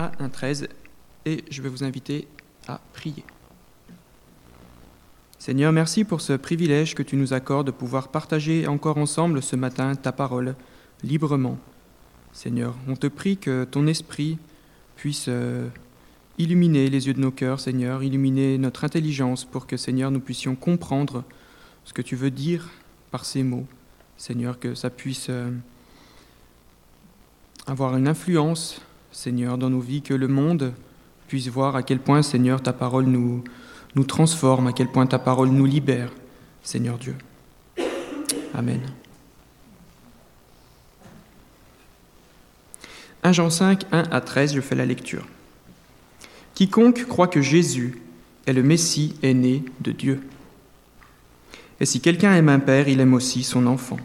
à 1.13 et je vais vous inviter à prier. Seigneur, merci pour ce privilège que tu nous accordes de pouvoir partager encore ensemble ce matin ta parole librement. Seigneur, on te prie que ton esprit puisse euh, illuminer les yeux de nos cœurs, Seigneur, illuminer notre intelligence pour que, Seigneur, nous puissions comprendre ce que tu veux dire par ces mots. Seigneur, que ça puisse euh, avoir une influence, Seigneur, dans nos vies, que le monde puisse voir à quel point, Seigneur, ta parole nous, transforme, à quel point ta parole nous libère, Seigneur Dieu. Amen. 1 Jean 5, 1 à 13, je fais la lecture. Quiconque croit que Jésus est le Messie est né de Dieu. Et si quelqu'un aime un père, il aime aussi son enfant.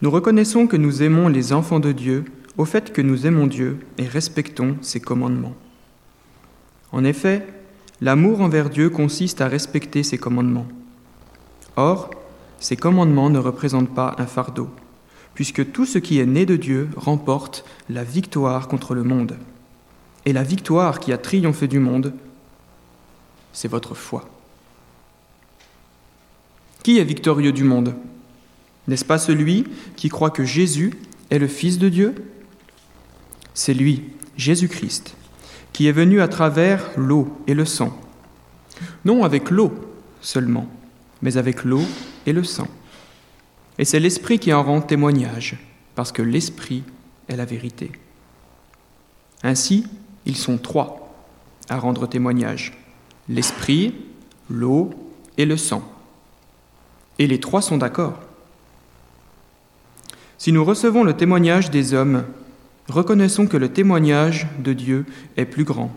Nous reconnaissons que nous aimons les enfants de Dieu au fait que nous aimons Dieu et respectons ses commandements. En effet, l'amour envers Dieu consiste à respecter ses commandements. Or, ces commandements ne représentent pas un fardeau, puisque tout ce qui est né de Dieu remporte la victoire contre le monde. Et la victoire qui a triomphé du monde, c'est votre foi. Qui est victorieux du monde? N'est-ce pas celui qui croit que Jésus est le Fils de Dieu? C'est lui, Jésus-Christ, qui est venu à travers l'eau et le sang. Non avec l'eau seulement, mais avec l'eau et le sang. Et c'est l'Esprit qui en rend témoignage, parce que l'Esprit est la vérité. Ainsi, ils sont trois à rendre témoignage. L'Esprit, l'eau et le sang. Et les trois sont d'accord. Si nous recevons le témoignage des hommes, reconnaissons que le témoignage de Dieu est plus grand.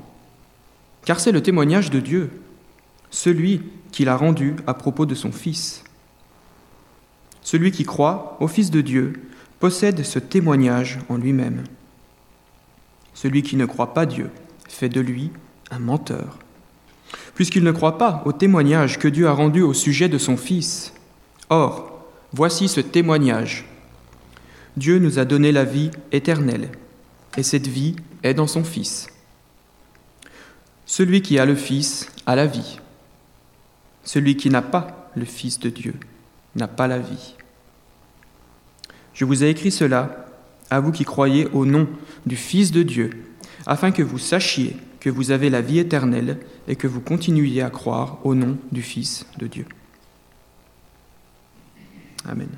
Car c'est le témoignage de Dieu, celui qu'il a rendu à propos de son Fils. Celui qui croit au Fils de Dieu possède ce témoignage en lui-même. Celui qui ne croit pas Dieu fait de lui un menteur, puisqu'il ne croit pas au témoignage que Dieu a rendu au sujet de son Fils. Or, voici ce témoignage. Dieu nous a donné la vie éternelle, et cette vie est dans son Fils. Celui qui a le Fils a la vie. Celui qui n'a pas le Fils de Dieu n'a pas la vie. Je vous ai écrit cela à vous qui croyez au nom du Fils de Dieu, afin que vous sachiez que vous avez la vie éternelle et que vous continuiez à croire au nom du Fils de Dieu. Amen.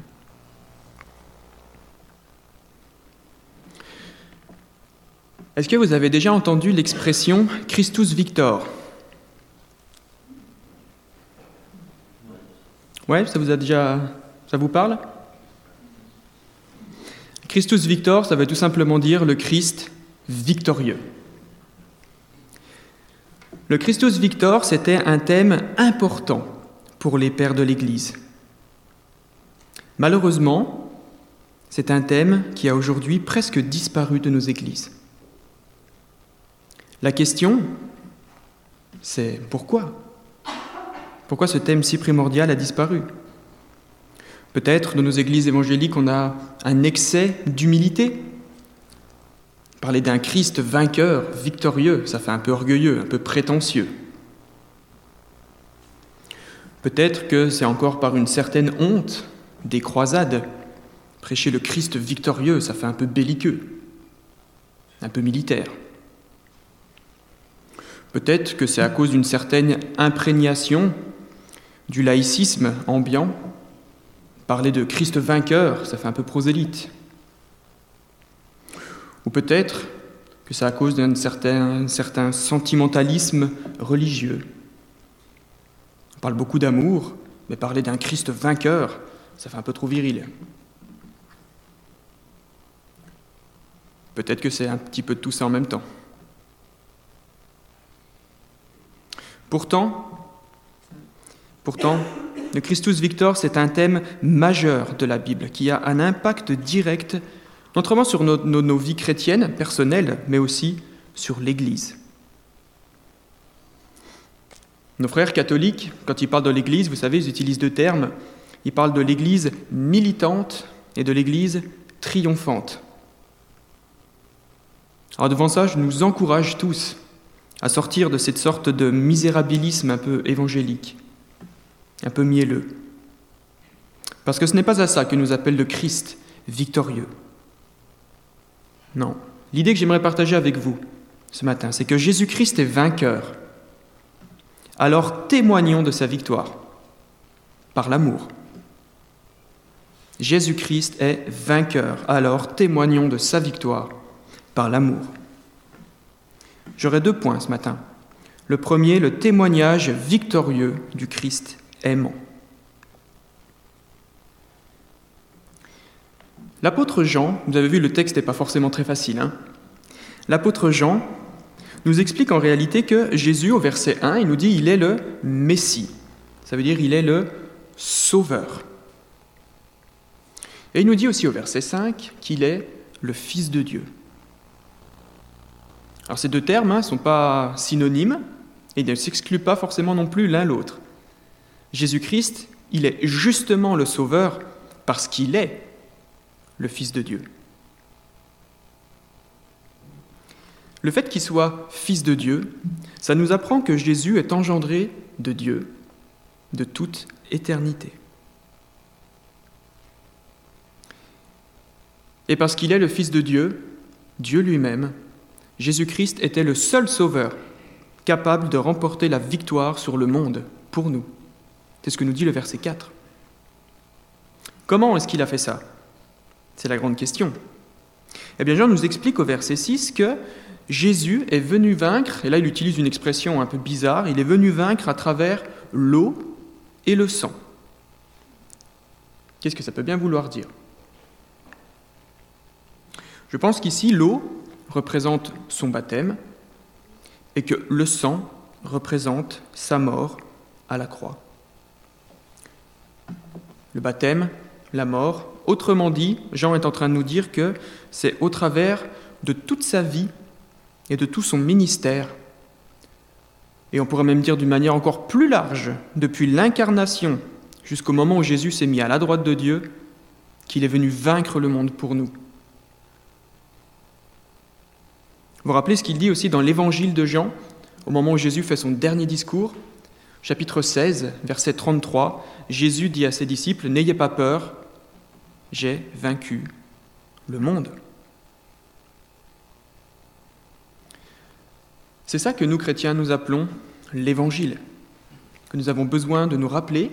Est-ce que vous avez déjà entendu l'expression Christus Victor Ouais, ça vous a déjà ça vous parle? Christus Victor, ça veut tout simplement dire le Christ victorieux. Le Christus Victor, c'était un thème important pour les pères de l'Église. Malheureusement, c'est un thème qui a aujourd'hui presque disparu de nos églises. La question, c'est pourquoi? Pourquoi ce thème si primordial a disparu? Peut-être dans nos églises évangéliques, on a un excès d'humilité. Parler d'un Christ vainqueur, victorieux, ça fait un peu orgueilleux, un peu prétentieux. Peut-être que c'est encore par une certaine honte des croisades. Prêcher le Christ victorieux, ça fait un peu belliqueux, un peu militaire. Peut-être que c'est à cause d'une certaine imprégnation du laïcisme ambiant. Parler de Christ vainqueur, ça fait un peu prosélyte. Ou peut-être que c'est à cause d'un certain, sentimentalisme religieux. On parle beaucoup d'amour, mais parler d'un Christ vainqueur, ça fait un peu trop viril. Peut-être que c'est un petit peu de tout ça en même temps. Pourtant, le Christus Victor, c'est un thème majeur de la Bible qui a un impact direct, non seulement sur nos, nos vies chrétiennes, personnelles, mais aussi sur l'Église. Nos frères catholiques, quand ils parlent de l'Église, vous savez, ils utilisent deux termes. Ils parlent de l'Église militante et de l'Église triomphante. Alors devant ça, je nous encourage tous à sortir de cette sorte de misérabilisme un peu évangélique, un peu mielleux. Parce que ce n'est pas à ça que nous appelle le Christ victorieux. Non. L'idée que j'aimerais partager avec vous ce matin, c'est que Jésus-Christ est vainqueur. Alors témoignons de sa victoire par l'amour. Jésus-Christ est vainqueur, alors témoignons de sa victoire par l'amour. J'aurai deux points ce matin. Le premier, le témoignage victorieux du Christ aimant. L'apôtre Jean, vous avez vu le texte n'est pas forcément très facile, hein l'apôtre Jean nous explique en réalité que Jésus, au verset 1, il nous dit il est le Messie. Ça veut dire il est le Sauveur. Et il nous dit aussi au verset 5 qu'il est le Fils de Dieu. Alors ces deux termes ne hein, sont pas synonymes et ne s'excluent pas forcément non plus l'un l'autre. Jésus-Christ, il est justement le Sauveur parce qu'il est le Fils de Dieu. Le fait qu'il soit Fils de Dieu, ça nous apprend que Jésus est engendré de Dieu de toute éternité. Et parce qu'il est le Fils de Dieu, Dieu lui-même, Jésus-Christ était le seul Sauveur capable de remporter la victoire sur le monde pour nous. C'est ce que nous dit le verset 4. Comment est-ce qu'il a fait ça? C'est la grande question. Eh bien, Jean nous explique au verset 6 que Jésus est venu vaincre, et là il utilise une expression un peu bizarre, il est venu vaincre à travers l'eau et le sang. Qu'est-ce que ça peut bien vouloir dire? Je pense qu'ici l'eau représente son baptême et que le sang représente sa mort à la croix. Le baptême, la mort, autrement dit, Jean est en train de nous dire que c'est au travers de toute sa vie et de tout son ministère. Et on pourrait même dire d'une manière encore plus large, depuis l'incarnation jusqu'au moment où Jésus s'est mis à la droite de Dieu, qu'il est venu vaincre le monde pour nous. Vous vous rappelez ce qu'il dit aussi dans l'évangile de Jean, au moment où Jésus fait son dernier discours Chapitre 16, verset 33, Jésus dit à ses disciples, N'ayez pas peur, j'ai vaincu le monde. C'est ça que nous, chrétiens, nous appelons l'Évangile, que nous avons besoin de nous rappeler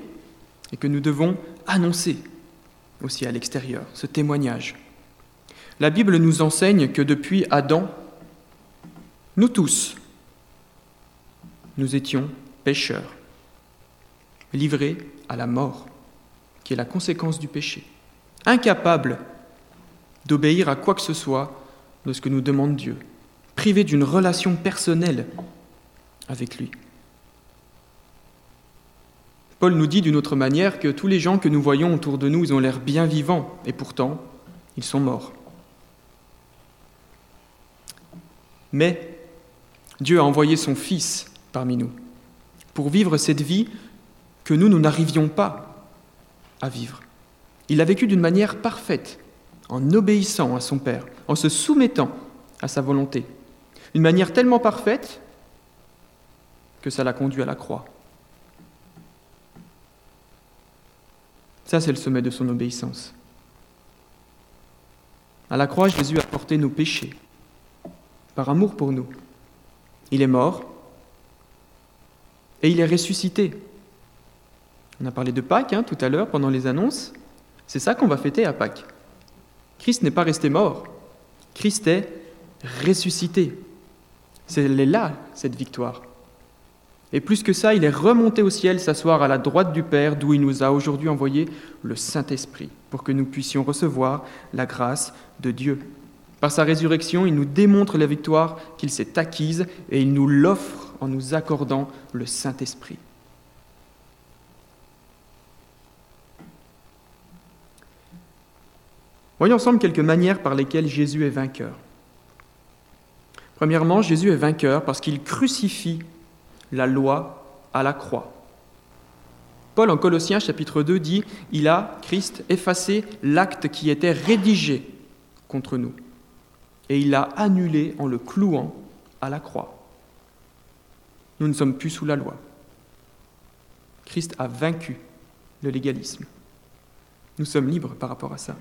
et que nous devons annoncer aussi à l'extérieur, ce témoignage. La Bible nous enseigne que depuis Adam, nous tous, nous étions pécheurs, livrés à la mort, qui est la conséquence du péché, incapables d'obéir à quoi que ce soit de ce que nous demande Dieu, privé d'une relation personnelle avec lui. Paul nous dit d'une autre manière que tous les gens que nous voyons autour de nous, ont l'air bien vivants, et pourtant, ils sont morts. Mais Dieu a envoyé son Fils parmi nous pour vivre cette vie que nous, nous n'arrivions pas à vivre. Il a vécu d'une manière parfaite, en obéissant à son Père, en se soumettant à sa volonté une manière tellement parfaite que ça l'a conduit à la croix. Ça, c'est le sommet de son obéissance. À la croix, Jésus a porté nos péchés par amour pour nous. Il est mort et il est ressuscité. On a parlé de Pâques hein, tout à l'heure pendant les annonces. C'est ça qu'on va fêter à Pâques. Christ n'est pas resté mort. Christ est ressuscité. C'est là, cette victoire. Et plus que ça, il est remonté au ciel s'asseoir à la droite du Père, d'où il nous a aujourd'hui envoyé le Saint-Esprit, pour que nous puissions recevoir la grâce de Dieu. Par sa résurrection, il nous démontre la victoire qu'il s'est acquise et il nous l'offre en nous accordant le Saint-Esprit. Voyons ensemble quelques manières par lesquelles Jésus est vainqueur. Premièrement, Jésus est vainqueur parce qu'il crucifie la loi à la croix. Paul en Colossiens chapitre 2 dit, Il a, Christ, effacé l'acte qui était rédigé contre nous. Et il l'a annulé en le clouant à la croix. Nous ne sommes plus sous la loi. Christ a vaincu le légalisme. Nous sommes libres par rapport à ça.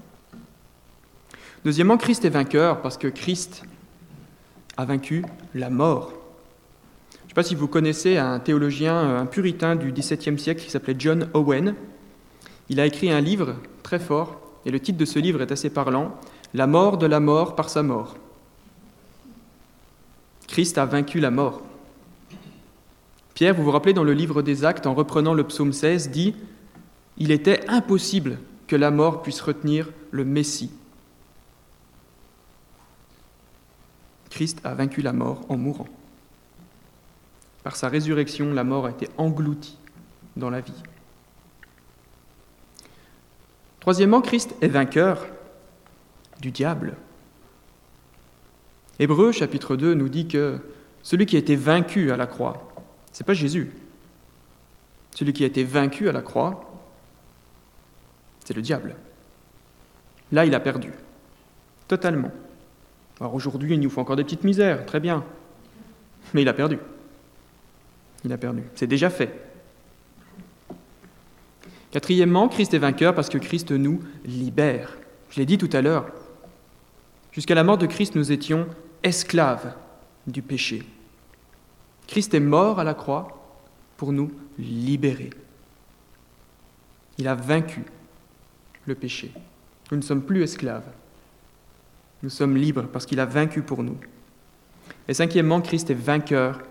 Deuxièmement, Christ est vainqueur parce que Christ a vaincu la mort. Je ne sais pas si vous connaissez un théologien, un puritain du XVIIe siècle qui s'appelait John Owen. Il a écrit un livre très fort, et le titre de ce livre est assez parlant, La mort de la mort par sa mort. Christ a vaincu la mort. Pierre, vous vous rappelez dans le livre des Actes, en reprenant le psaume 16, dit Il était impossible que la mort puisse retenir le Messie. Christ a vaincu la mort en mourant. Par sa résurrection, la mort a été engloutie dans la vie. Troisièmement, Christ est vainqueur du diable. Hébreu chapitre 2 nous dit que celui qui a été vaincu à la croix, ce n'est pas Jésus. Celui qui a été vaincu à la croix, c'est le diable. Là, il a perdu. Totalement. Alors aujourd'hui, il nous faut encore des petites misères, très bien. Mais il a perdu. Il a perdu. C'est déjà fait. Quatrièmement, Christ est vainqueur parce que Christ nous libère. Je l'ai dit tout à l'heure. Jusqu'à la mort de Christ, nous étions esclaves du péché. Christ est mort à la croix pour nous libérer. Il a vaincu le péché. Nous ne sommes plus esclaves. Nous sommes libres parce qu'il a vaincu pour nous. Et cinquièmement, Christ est vainqueur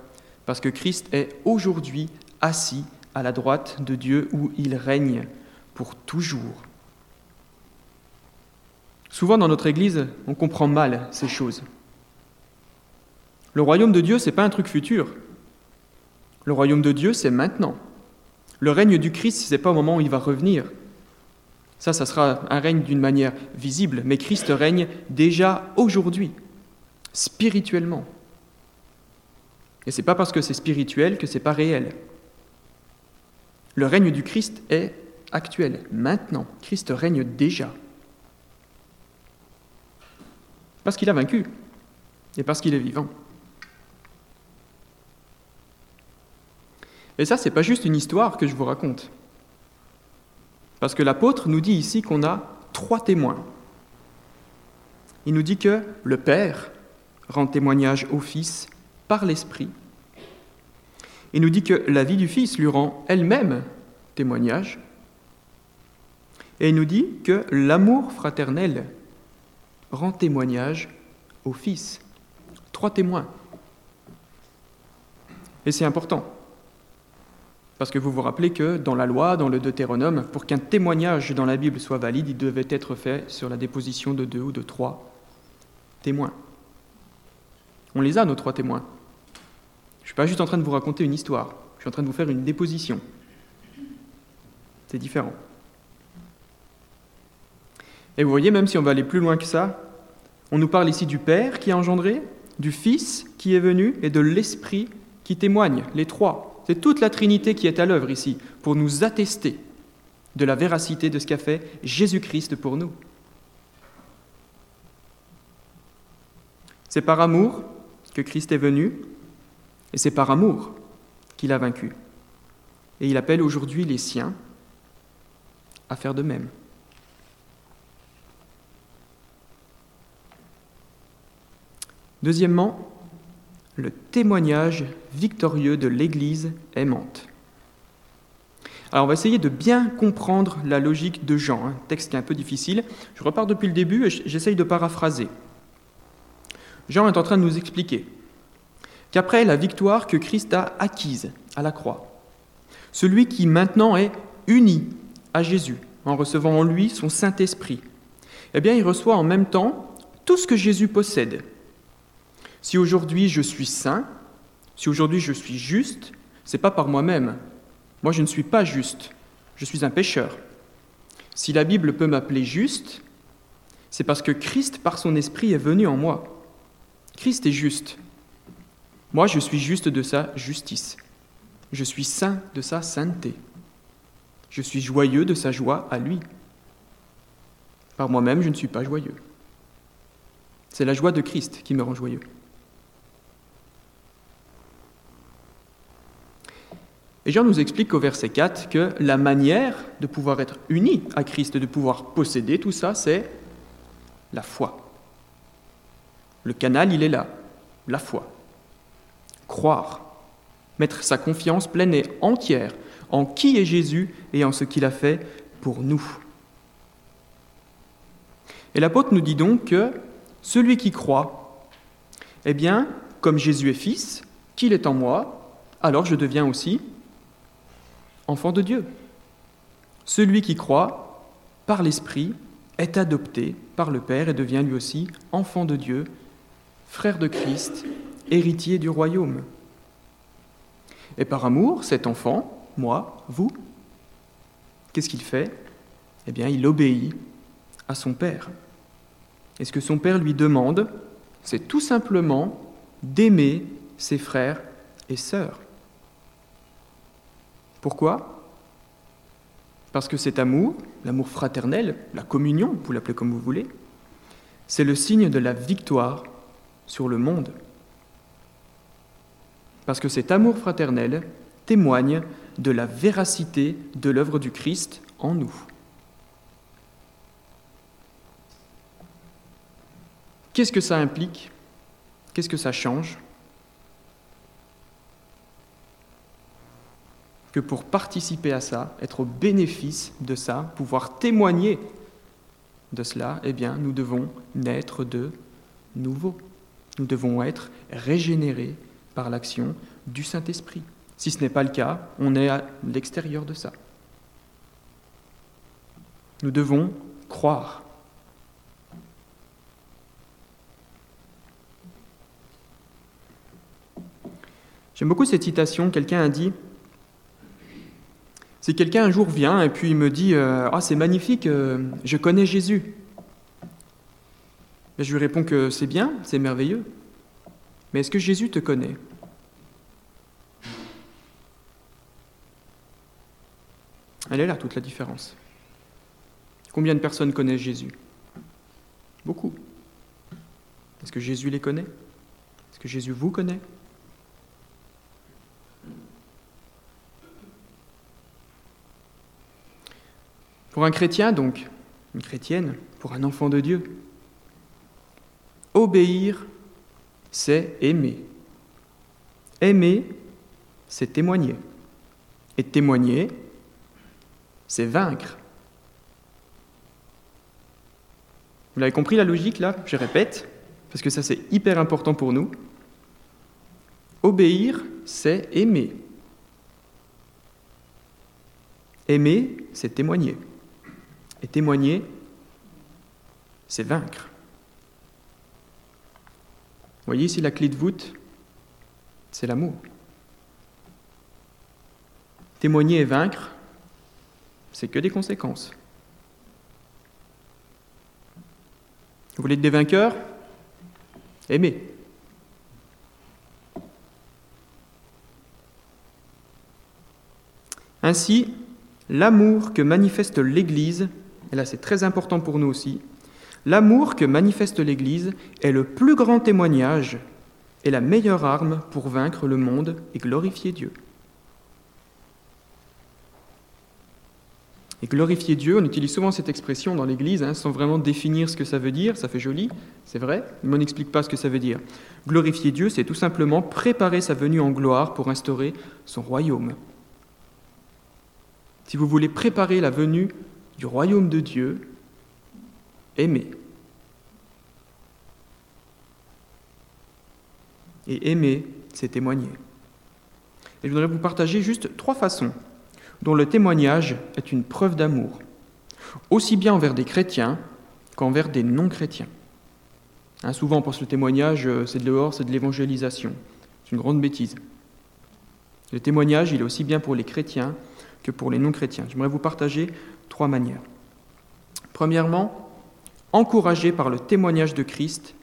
parce que Christ est aujourd'hui assis à la droite de Dieu où il règne pour toujours. Souvent dans notre Église, on comprend mal ces choses. Le royaume de Dieu, ce n'est pas un truc futur. Le royaume de Dieu, c'est maintenant. Le règne du Christ, ce n'est pas au moment où il va revenir. Ça, ça sera un règne d'une manière visible, mais Christ règne déjà aujourd'hui, spirituellement. Et ce n'est pas parce que c'est spirituel que ce n'est pas réel. Le règne du Christ est actuel, maintenant. Christ règne déjà. Parce qu'il a vaincu et parce qu'il est vivant. Et ça, ce n'est pas juste une histoire que je vous raconte. Parce que l'apôtre nous dit ici qu'on a trois témoins. Il nous dit que le Père rend témoignage au Fils par l'Esprit. Il nous dit que la vie du Fils lui rend elle-même témoignage. Et il nous dit que l'amour fraternel rend témoignage au Fils. Trois témoins. Et c'est important. Parce que vous vous rappelez que dans la loi, dans le Deutéronome, pour qu'un témoignage dans la Bible soit valide, il devait être fait sur la déposition de deux ou de trois témoins. On les a, nos trois témoins. Je ne suis pas juste en train de vous raconter une histoire, je suis en train de vous faire une déposition. C'est différent. Et vous voyez, même si on va aller plus loin que ça, on nous parle ici du Père qui a engendré, du Fils qui est venu et de l'Esprit qui témoigne, les trois. C'est toute la Trinité qui est à l'œuvre ici pour nous attester de la véracité de ce qu'a fait Jésus-Christ pour nous. C'est par amour que Christ est venu et c'est par amour qu'il a vaincu. Et il appelle aujourd'hui les siens à faire de même. Deuxièmement, le témoignage victorieux de l'Église aimante. Alors on va essayer de bien comprendre la logique de Jean, un hein. texte qui est un peu difficile. Je repars depuis le début et j'essaye de paraphraser. Jean est en train de nous expliquer qu'après la victoire que Christ a acquise à la croix, celui qui maintenant est uni à Jésus en recevant en lui son Saint-Esprit, eh bien il reçoit en même temps tout ce que Jésus possède, si aujourd'hui je suis saint, si aujourd'hui je suis juste, c'est pas par moi-même. Moi, je ne suis pas juste. Je suis un pécheur. Si la Bible peut m'appeler juste, c'est parce que Christ, par son esprit, est venu en moi. Christ est juste. Moi, je suis juste de sa justice. Je suis saint de sa sainteté. Je suis joyeux de sa joie à lui. Par moi-même, je ne suis pas joyeux. C'est la joie de Christ qui me rend joyeux. Et Jean nous explique au verset 4 que la manière de pouvoir être uni à Christ, de pouvoir posséder tout ça, c'est la foi. Le canal, il est là, la foi. Croire, mettre sa confiance pleine et entière en qui est Jésus et en ce qu'il a fait pour nous. Et l'apôtre nous dit donc que celui qui croit, eh bien, comme Jésus est fils, qu'il est en moi, alors je deviens aussi enfant de Dieu. Celui qui croit, par l'Esprit, est adopté par le Père et devient lui aussi enfant de Dieu, frère de Christ, héritier du royaume. Et par amour, cet enfant, moi, vous, qu'est-ce qu'il fait? Eh bien, il obéit à son Père. Et ce que son Père lui demande, c'est tout simplement d'aimer ses frères et sœurs. Pourquoi? Parce que cet amour, l'amour fraternel, la communion, vous l'appelez comme vous voulez, c'est le signe de la victoire sur le monde. Parce que cet amour fraternel témoigne de la véracité de l'œuvre du Christ en nous. Qu'est-ce que ça implique? Qu'est-ce que ça change? Que pour participer à ça, être au bénéfice de ça, pouvoir témoigner de cela, eh bien, nous devons naître de nouveau. Nous devons être régénérés par l'action du Saint-Esprit. Si ce n'est pas le cas, on est à l'extérieur de ça. Nous devons croire. J'aime beaucoup cette citation. Quelqu'un a dit si quelqu'un un jour vient et puis il me dit euh, Ah, c'est magnifique, euh, je connais Jésus. je lui réponds que c'est bien, c'est merveilleux. Mais est-ce que Jésus te connaît? Elle est là toute la différence. Combien de personnes connaissent Jésus? Beaucoup. Est-ce que Jésus les connaît? Est-ce que Jésus vous connaît? Pour un chrétien, donc, une chrétienne, pour un enfant de Dieu, obéir, c'est aimer. Aimer, c'est témoigner. Et témoigner, c'est vaincre. Vous l'avez compris la logique là Je répète, parce que ça c'est hyper important pour nous. Obéir, c'est aimer. Aimer, c'est témoigner. Et témoigner, c'est vaincre. Voyez ici la clé de voûte, c'est l'amour. Témoigner et vaincre, c'est que des conséquences. Vous voulez être des vainqueurs? Aimez. Ainsi, l'amour que manifeste l'Église et là c'est très important pour nous aussi, l'amour que manifeste l'Église est le plus grand témoignage et la meilleure arme pour vaincre le monde et glorifier Dieu. Et glorifier Dieu, on utilise souvent cette expression dans l'Église hein, sans vraiment définir ce que ça veut dire, ça fait joli, c'est vrai, mais on n'explique pas ce que ça veut dire. Glorifier Dieu, c'est tout simplement préparer sa venue en gloire pour instaurer son royaume. Si vous voulez préparer la venue du royaume de Dieu, aimer. Et aimer, c'est témoigner. Et je voudrais vous partager juste trois façons dont le témoignage est une preuve d'amour, aussi bien envers des chrétiens qu'envers des non-chrétiens. Hein, souvent on pense que le témoignage, euh, c'est de dehors, c'est de l'évangélisation. C'est une grande bêtise. Le témoignage, il est aussi bien pour les chrétiens que pour les non-chrétiens. J'aimerais vous partager trois manières. Premièrement, encouragé par le témoignage de Christ,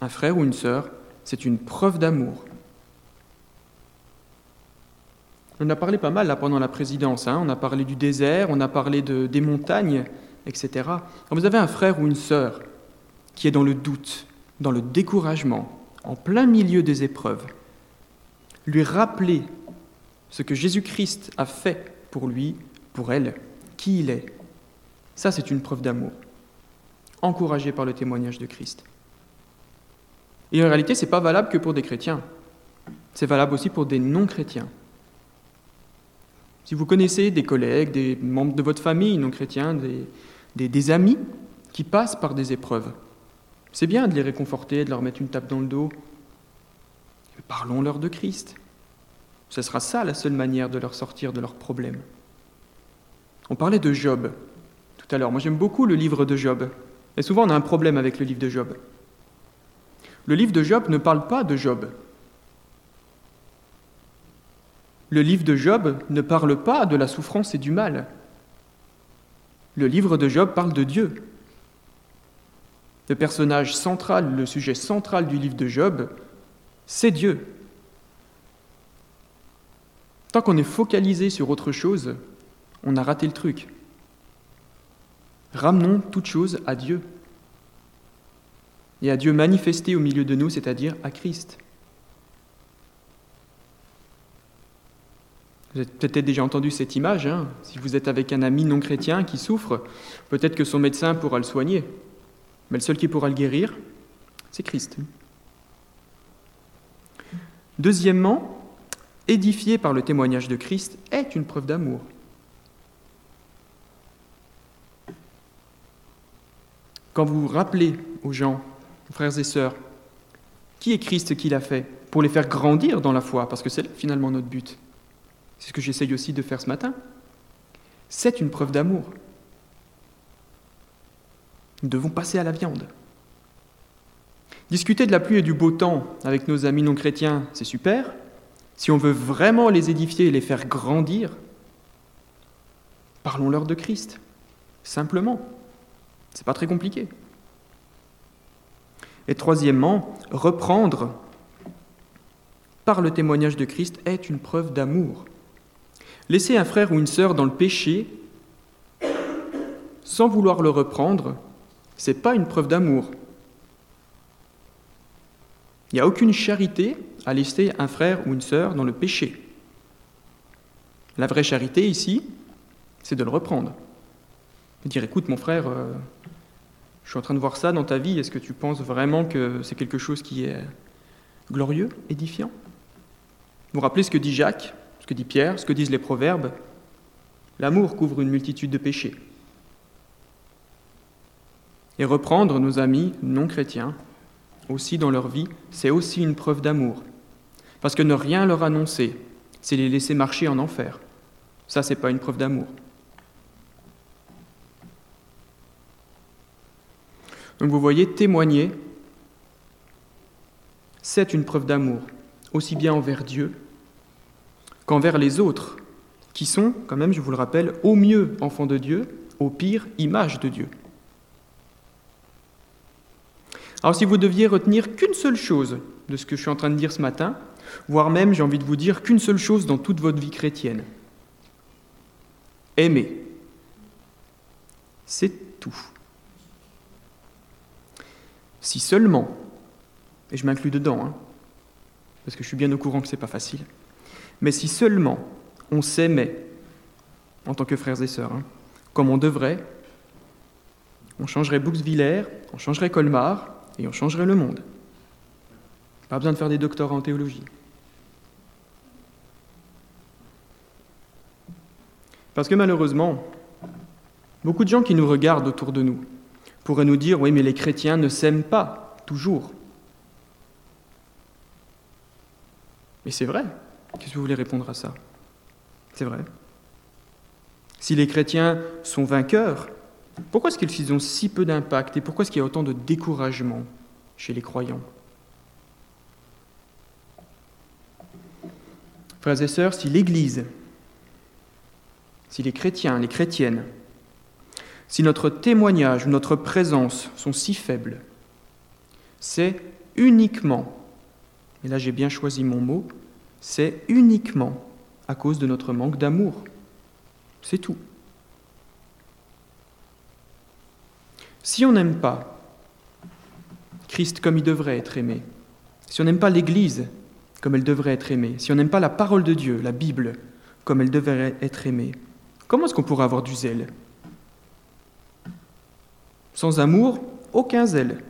un frère ou une sœur, c'est une preuve d'amour. On a parlé pas mal là pendant la présidence, hein. on a parlé du désert, on a parlé de, des montagnes, etc. Quand vous avez un frère ou une sœur qui est dans le doute, dans le découragement, en plein milieu des épreuves, lui rappeler ce que Jésus-Christ a fait pour lui, pour elle, qui il est, ça c'est une preuve d'amour, encouragée par le témoignage de Christ. Et en réalité, ce n'est pas valable que pour des chrétiens, c'est valable aussi pour des non-chrétiens. Si vous connaissez des collègues, des membres de votre famille non chrétiens, des, des amis qui passent par des épreuves, c'est bien de les réconforter, de leur mettre une tape dans le dos. Parlons-leur de Christ. Ce sera ça la seule manière de leur sortir de leurs problèmes. On parlait de Job tout à l'heure. Moi j'aime beaucoup le livre de Job. Et souvent on a un problème avec le livre de Job. Le livre de Job ne parle pas de Job. Le livre de Job ne parle pas de la souffrance et du mal. Le livre de Job parle de Dieu. Le personnage central, le sujet central du livre de Job, c'est Dieu. Tant qu'on est focalisé sur autre chose, on a raté le truc. Ramenons toute chose à Dieu. Et à Dieu manifesté au milieu de nous, c'est-à-dire à Christ. Vous avez peut-être déjà entendu cette image. Hein. si vous êtes avec un ami non chrétien qui souffre, peut-être que son médecin pourra le soigner. Mais le seul qui pourra le guérir, c'est Christ. Deuxièmement, édifié par le témoignage de Christ est une preuve d'amour. Quand vous rappelez aux gens, frères et sœurs, qui est Christ qui l'a fait, pour les faire grandir dans la foi, parce que c'est finalement notre but. C'est ce que j'essaye aussi de faire ce matin. C'est une preuve d'amour. Nous devons passer à la viande. Discuter de la pluie et du beau temps avec nos amis non chrétiens, c'est super. Si on veut vraiment les édifier et les faire grandir, parlons-leur de Christ, simplement. C'est pas très compliqué. Et troisièmement, reprendre par le témoignage de Christ est une preuve d'amour. Laisser un frère ou une sœur dans le péché sans vouloir le reprendre, ce n'est pas une preuve d'amour. Il n'y a aucune charité à laisser un frère ou une sœur dans le péché. La vraie charité ici, c'est de le reprendre. Dire écoute mon frère, euh, je suis en train de voir ça dans ta vie, est-ce que tu penses vraiment que c'est quelque chose qui est glorieux, édifiant? Vous rappelez ce que dit Jacques, ce que dit Pierre, ce que disent les proverbes L'amour couvre une multitude de péchés. Et reprendre nos amis non chrétiens aussi dans leur vie, c'est aussi une preuve d'amour. Parce que ne rien leur annoncer, c'est les laisser marcher en enfer. Ça, c'est pas une preuve d'amour. Donc vous voyez, témoigner, c'est une preuve d'amour, aussi bien envers Dieu qu'envers les autres, qui sont, quand même, je vous le rappelle, au mieux enfants de Dieu, au pire image de Dieu. Alors si vous deviez retenir qu'une seule chose de ce que je suis en train de dire ce matin, voire même, j'ai envie de vous dire, qu'une seule chose dans toute votre vie chrétienne, aimer. C'est tout. Si seulement, et je m'inclus dedans, hein, parce que je suis bien au courant que ce n'est pas facile, mais si seulement on s'aimait en tant que frères et sœurs, hein, comme on devrait, on changerait Bouxvillers, on changerait Colmar, et on changerait le monde. Pas besoin de faire des doctorats en théologie. Parce que malheureusement, beaucoup de gens qui nous regardent autour de nous pourraient nous dire, oui, mais les chrétiens ne s'aiment pas toujours. Mais c'est vrai. Qu'est-ce que vous voulez répondre à ça? C'est vrai. Si les chrétiens sont vainqueurs, pourquoi est-ce qu'ils ont si peu d'impact et pourquoi est-ce qu'il y a autant de découragement chez les croyants? Frères et sœurs, si l'Église, si les chrétiens, les chrétiennes, si notre témoignage ou notre présence sont si faibles, c'est uniquement, et là j'ai bien choisi mon mot, c'est uniquement à cause de notre manque d'amour. C'est tout. Si on n'aime pas Christ comme il devrait être aimé, si on n'aime pas l'Église comme elle devrait être aimée, si on n'aime pas la parole de Dieu, la Bible, comme elle devrait être aimée, comment est-ce qu'on pourrait avoir du zèle? Sans amour, aucun zèle.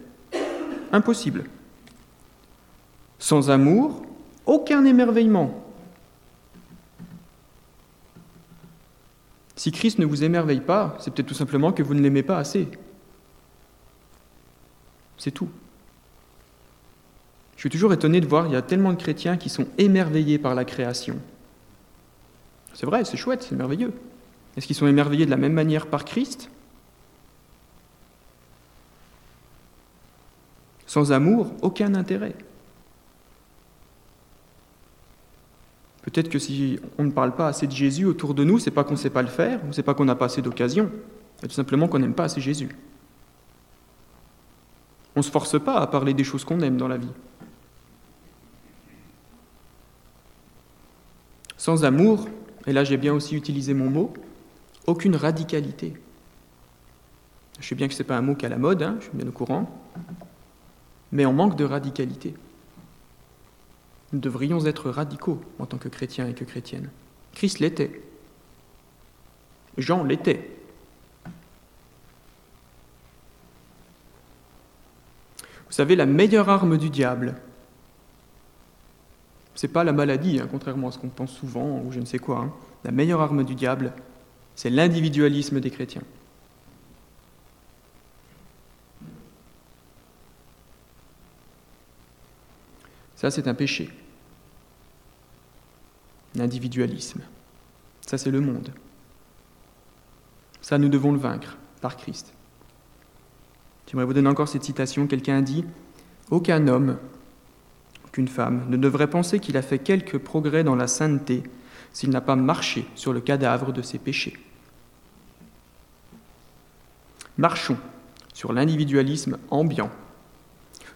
Impossible. Sans amour, aucun émerveillement. Si Christ ne vous émerveille pas, c'est peut-être tout simplement que vous ne l'aimez pas assez. C'est tout. Je suis toujours étonné de voir, il y a tellement de chrétiens qui sont émerveillés par la création. C'est vrai, c'est chouette, c'est merveilleux. Est-ce qu'ils sont émerveillés de la même manière par Christ? Sans amour, aucun intérêt. Peut-être que si on ne parle pas assez de Jésus autour de nous, c'est pas qu'on ne sait pas le faire, c'est pas qu'on n'a pas assez d'occasion, c'est tout simplement qu'on n'aime pas assez Jésus. On ne se force pas à parler des choses qu'on aime dans la vie. Sans amour, et là j'ai bien aussi utilisé mon mot, aucune radicalité. Je sais bien que ce n'est pas un mot qui a la mode, hein, je suis bien au courant, mais on manque de radicalité. Nous devrions être radicaux en tant que chrétiens et que chrétiennes. Christ l'était. Jean l'était. Vous savez, la meilleure arme du diable, c'est pas la maladie, hein, contrairement à ce qu'on pense souvent ou je ne sais quoi. Hein. La meilleure arme du diable, c'est l'individualisme des chrétiens. C'est un péché. L'individualisme. Ça, c'est le monde. Ça, nous devons le vaincre par Christ. J'aimerais vous donner encore cette citation. Quelqu'un a dit Aucun homme, aucune femme ne devrait penser qu'il a fait quelque progrès dans la sainteté s'il n'a pas marché sur le cadavre de ses péchés. Marchons sur l'individualisme ambiant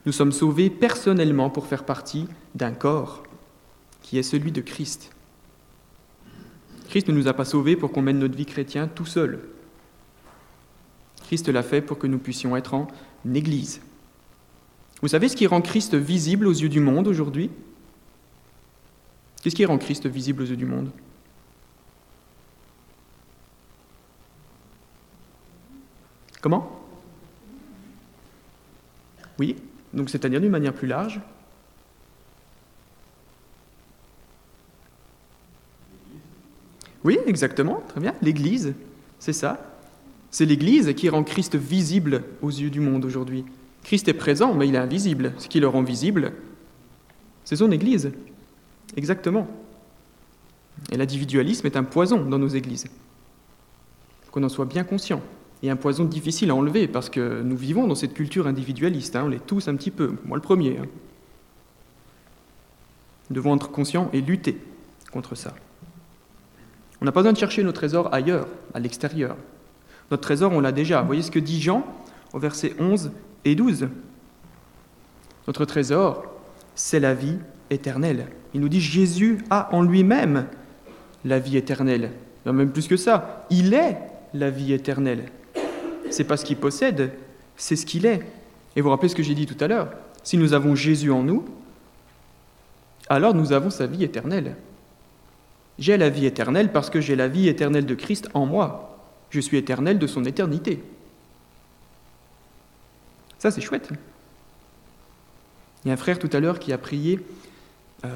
nous sommes sauvés personnellement pour faire partie d'un corps qui est celui de Christ. Christ ne nous a pas sauvés pour qu'on mène notre vie chrétienne tout seul. Christ l'a fait pour que nous puissions être en Église. Vous savez ce qui rend Christ visible aux yeux du monde aujourd'hui? Qu'est-ce qui rend Christ visible aux yeux du monde? Comment? Oui? Donc c'est-à-dire d'une manière plus large. Oui, exactement, très bien. L'Église, c'est ça. C'est l'Église qui rend Christ visible aux yeux du monde aujourd'hui. Christ est présent, mais il est invisible. Ce qui le rend visible, c'est son Église. Exactement. Et l'individualisme est un poison dans nos églises. Qu'on en soit bien conscient et un poison difficile à enlever parce que nous vivons dans cette culture individualiste, hein, on l'est tous un petit peu, moi le premier. Hein. Nous devons être conscients et lutter contre ça. On n'a pas besoin de chercher nos trésors ailleurs, à l'extérieur. Notre trésor, on l'a déjà. Voyez ce que dit Jean au verset 11 et 12 Notre trésor, c'est la vie éternelle. Il nous dit Jésus a en lui-même la vie éternelle. Non, même plus que ça, il est la vie éternelle c'est pas ce qu'il possède, c'est ce qu'il est. Et vous rappelez ce que j'ai dit tout à l'heure? Si nous avons Jésus en nous, alors nous avons sa vie éternelle. J'ai la vie éternelle parce que j'ai la vie éternelle de Christ en moi. Je suis éternel de son éternité. Ça, c'est chouette. Il y a un frère tout à l'heure qui a prié euh,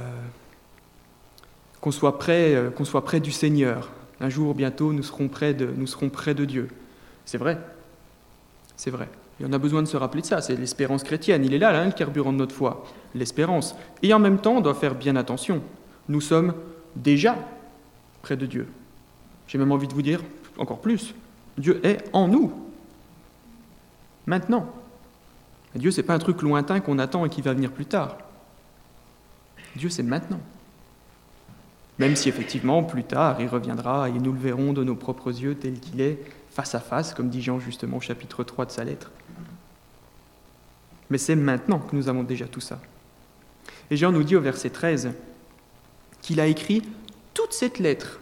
qu'on soit, près, euh, qu'on soit près du Seigneur. Un jour, bientôt, nous serons près de, nous serons près de Dieu. C'est vrai. C'est vrai. Et on a besoin de se rappeler de ça. C'est l'espérance chrétienne. Il est là, là, le carburant de notre foi. L'espérance. Et en même temps, on doit faire bien attention. Nous sommes déjà près de Dieu. J'ai même envie de vous dire encore plus. Dieu est en nous. Maintenant. Dieu, ce n'est pas un truc lointain qu'on attend et qui va venir plus tard. Dieu, c'est maintenant. Même si effectivement, plus tard, il reviendra et nous le verrons de nos propres yeux tel qu'il est, face à face, comme dit Jean justement au chapitre 3 de sa lettre. Mais c'est maintenant que nous avons déjà tout ça. Et Jean nous dit au verset 13 qu'il a écrit toute cette lettre,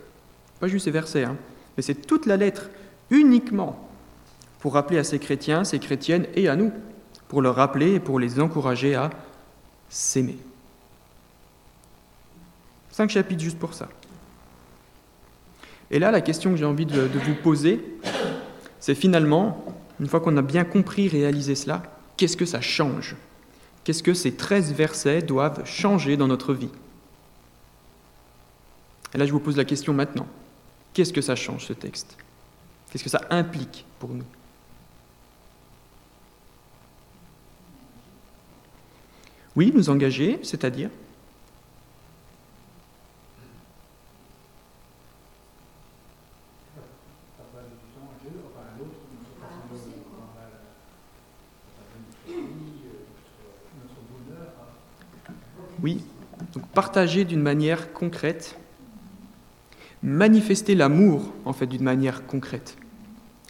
pas juste ces versets, hein, mais c'est toute la lettre uniquement pour rappeler à ces chrétiens, ces chrétiennes et à nous, pour leur rappeler et pour les encourager à s'aimer. Cinq chapitres juste pour ça. Et là, la question que j'ai envie de, de vous poser, c'est finalement, une fois qu'on a bien compris, réalisé cela, qu'est-ce que ça change? Qu'est-ce que ces 13 versets doivent changer dans notre vie? Et là, je vous pose la question maintenant. Qu'est-ce que ça change, ce texte? Qu'est-ce que ça implique pour nous? Oui, nous engager, c'est-à-dire Oui, donc partager d'une manière concrète, manifester l'amour en fait d'une manière concrète.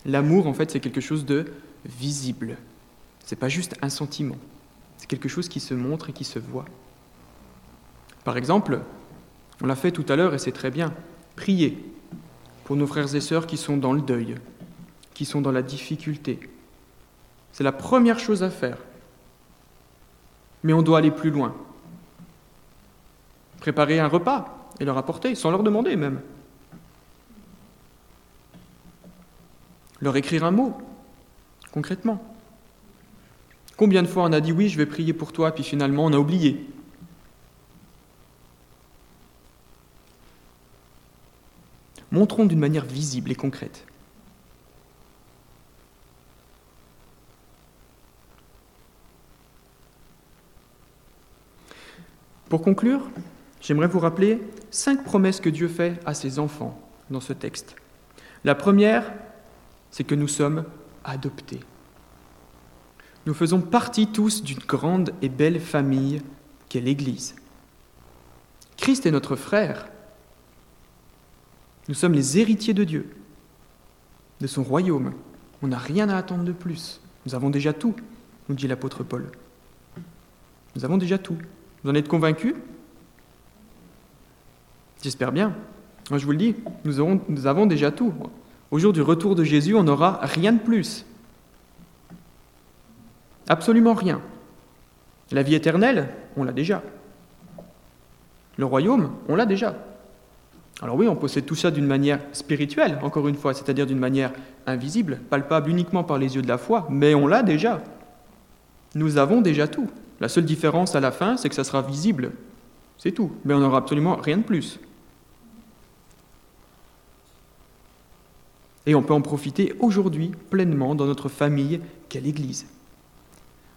L'amour en fait c'est quelque chose de visible. C'est pas juste un sentiment. C'est quelque chose qui se montre et qui se voit. Par exemple, on l'a fait tout à l'heure et c'est très bien, prier pour nos frères et sœurs qui sont dans le deuil, qui sont dans la difficulté. C'est la première chose à faire. Mais on doit aller plus loin préparer un repas et leur apporter, sans leur demander même. Leur écrire un mot, concrètement. Combien de fois on a dit oui, je vais prier pour toi, puis finalement on a oublié Montrons d'une manière visible et concrète. Pour conclure, J'aimerais vous rappeler cinq promesses que Dieu fait à ses enfants dans ce texte. La première, c'est que nous sommes adoptés. Nous faisons partie tous d'une grande et belle famille qu'est l'Église. Christ est notre frère. Nous sommes les héritiers de Dieu, de son royaume. On n'a rien à attendre de plus. Nous avons déjà tout, nous dit l'apôtre Paul. Nous avons déjà tout. Vous en êtes convaincus? J'espère bien. Moi, je vous le dis, nous, avons déjà tout. Au jour du retour de Jésus, on n'aura rien de plus. Absolument rien. La vie éternelle, on l'a déjà. Le royaume, on l'a déjà. Alors oui, on possède tout ça d'une manière spirituelle, encore une fois, c'est-à-dire d'une manière invisible, palpable uniquement par les yeux de la foi, mais on l'a déjà. Nous avons déjà tout. La seule différence à la fin, c'est que ça sera visible. C'est tout. Mais on n'aura absolument rien de plus. Et on peut en profiter aujourd'hui pleinement dans notre famille qu'est l'Église.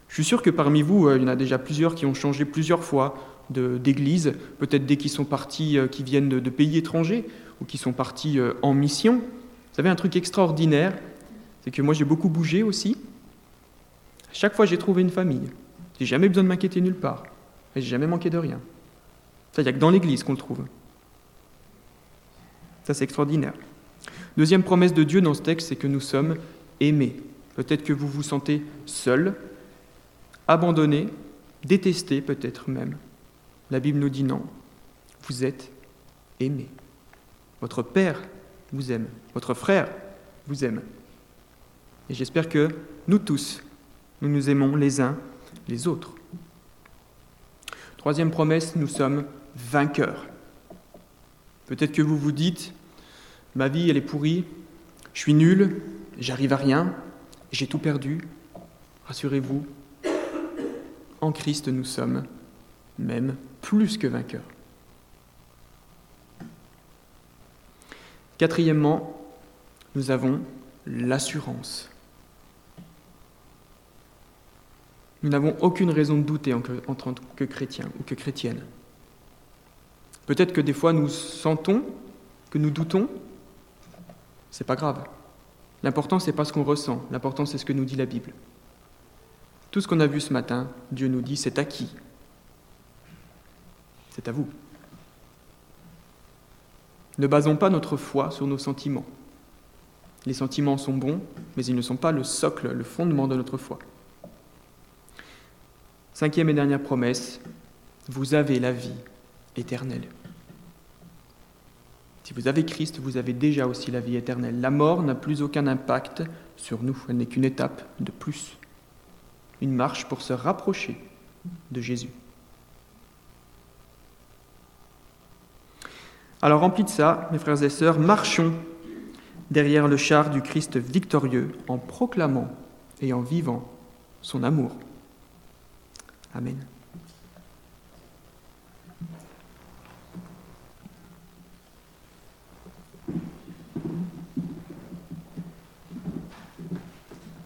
Je suis sûr que parmi vous, euh, il y en a déjà plusieurs qui ont changé plusieurs fois d'église, peut-être dès qu'ils sont partis, euh, qui viennent de, pays étrangers ou qui sont partis euh, en mission. Vous savez, un truc extraordinaire, c'est que moi j'ai beaucoup bougé aussi. Chaque fois j'ai trouvé une famille. J'ai jamais besoin de m'inquiéter nulle part. J'ai jamais manqué de rien. Ça, il n'y a que dans l'église qu'on le trouve. Ça, c'est extraordinaire. Deuxième promesse de Dieu dans ce texte, c'est que nous sommes aimés. Peut-être que vous vous sentez seul, abandonné, détesté peut-être même. La Bible nous dit non. Vous êtes aimés. Votre Père vous aime. Votre frère vous aime. Et j'espère que nous tous, nous nous aimons les uns les autres. Troisième promesse, nous sommes vainqueurs. Peut-être que vous vous dites, Ma vie, elle est pourrie, je suis nul, j'arrive à rien, j'ai tout perdu. Rassurez-vous, en Christ, nous sommes même plus que vainqueurs. Quatrièmement, nous avons l'assurance. Nous n'avons aucune raison de douter en, tant que chrétiens ou que chrétiennes. Peut-être que des fois nous sentons que nous doutons, c'est pas grave. L'important, c'est pas ce qu'on ressent. L'important, c'est ce que nous dit la Bible. Tout ce qu'on a vu ce matin, Dieu nous dit, c'est à qui C'est à vous. Ne basons pas notre foi sur nos sentiments. Les sentiments sont bons, mais ils ne sont pas le socle, le fondement de notre foi. Cinquième et dernière promesse, vous avez la vie éternelle. Si vous avez Christ, vous avez déjà aussi la vie éternelle. La mort n'a plus aucun impact sur nous, elle n'est qu'une étape de plus. une marche pour se rapprocher de Jésus. Alors remplis de ça, mes frères et sœurs, marchons derrière le char du Christ victorieux en proclamant et en vivant son amour. Amen.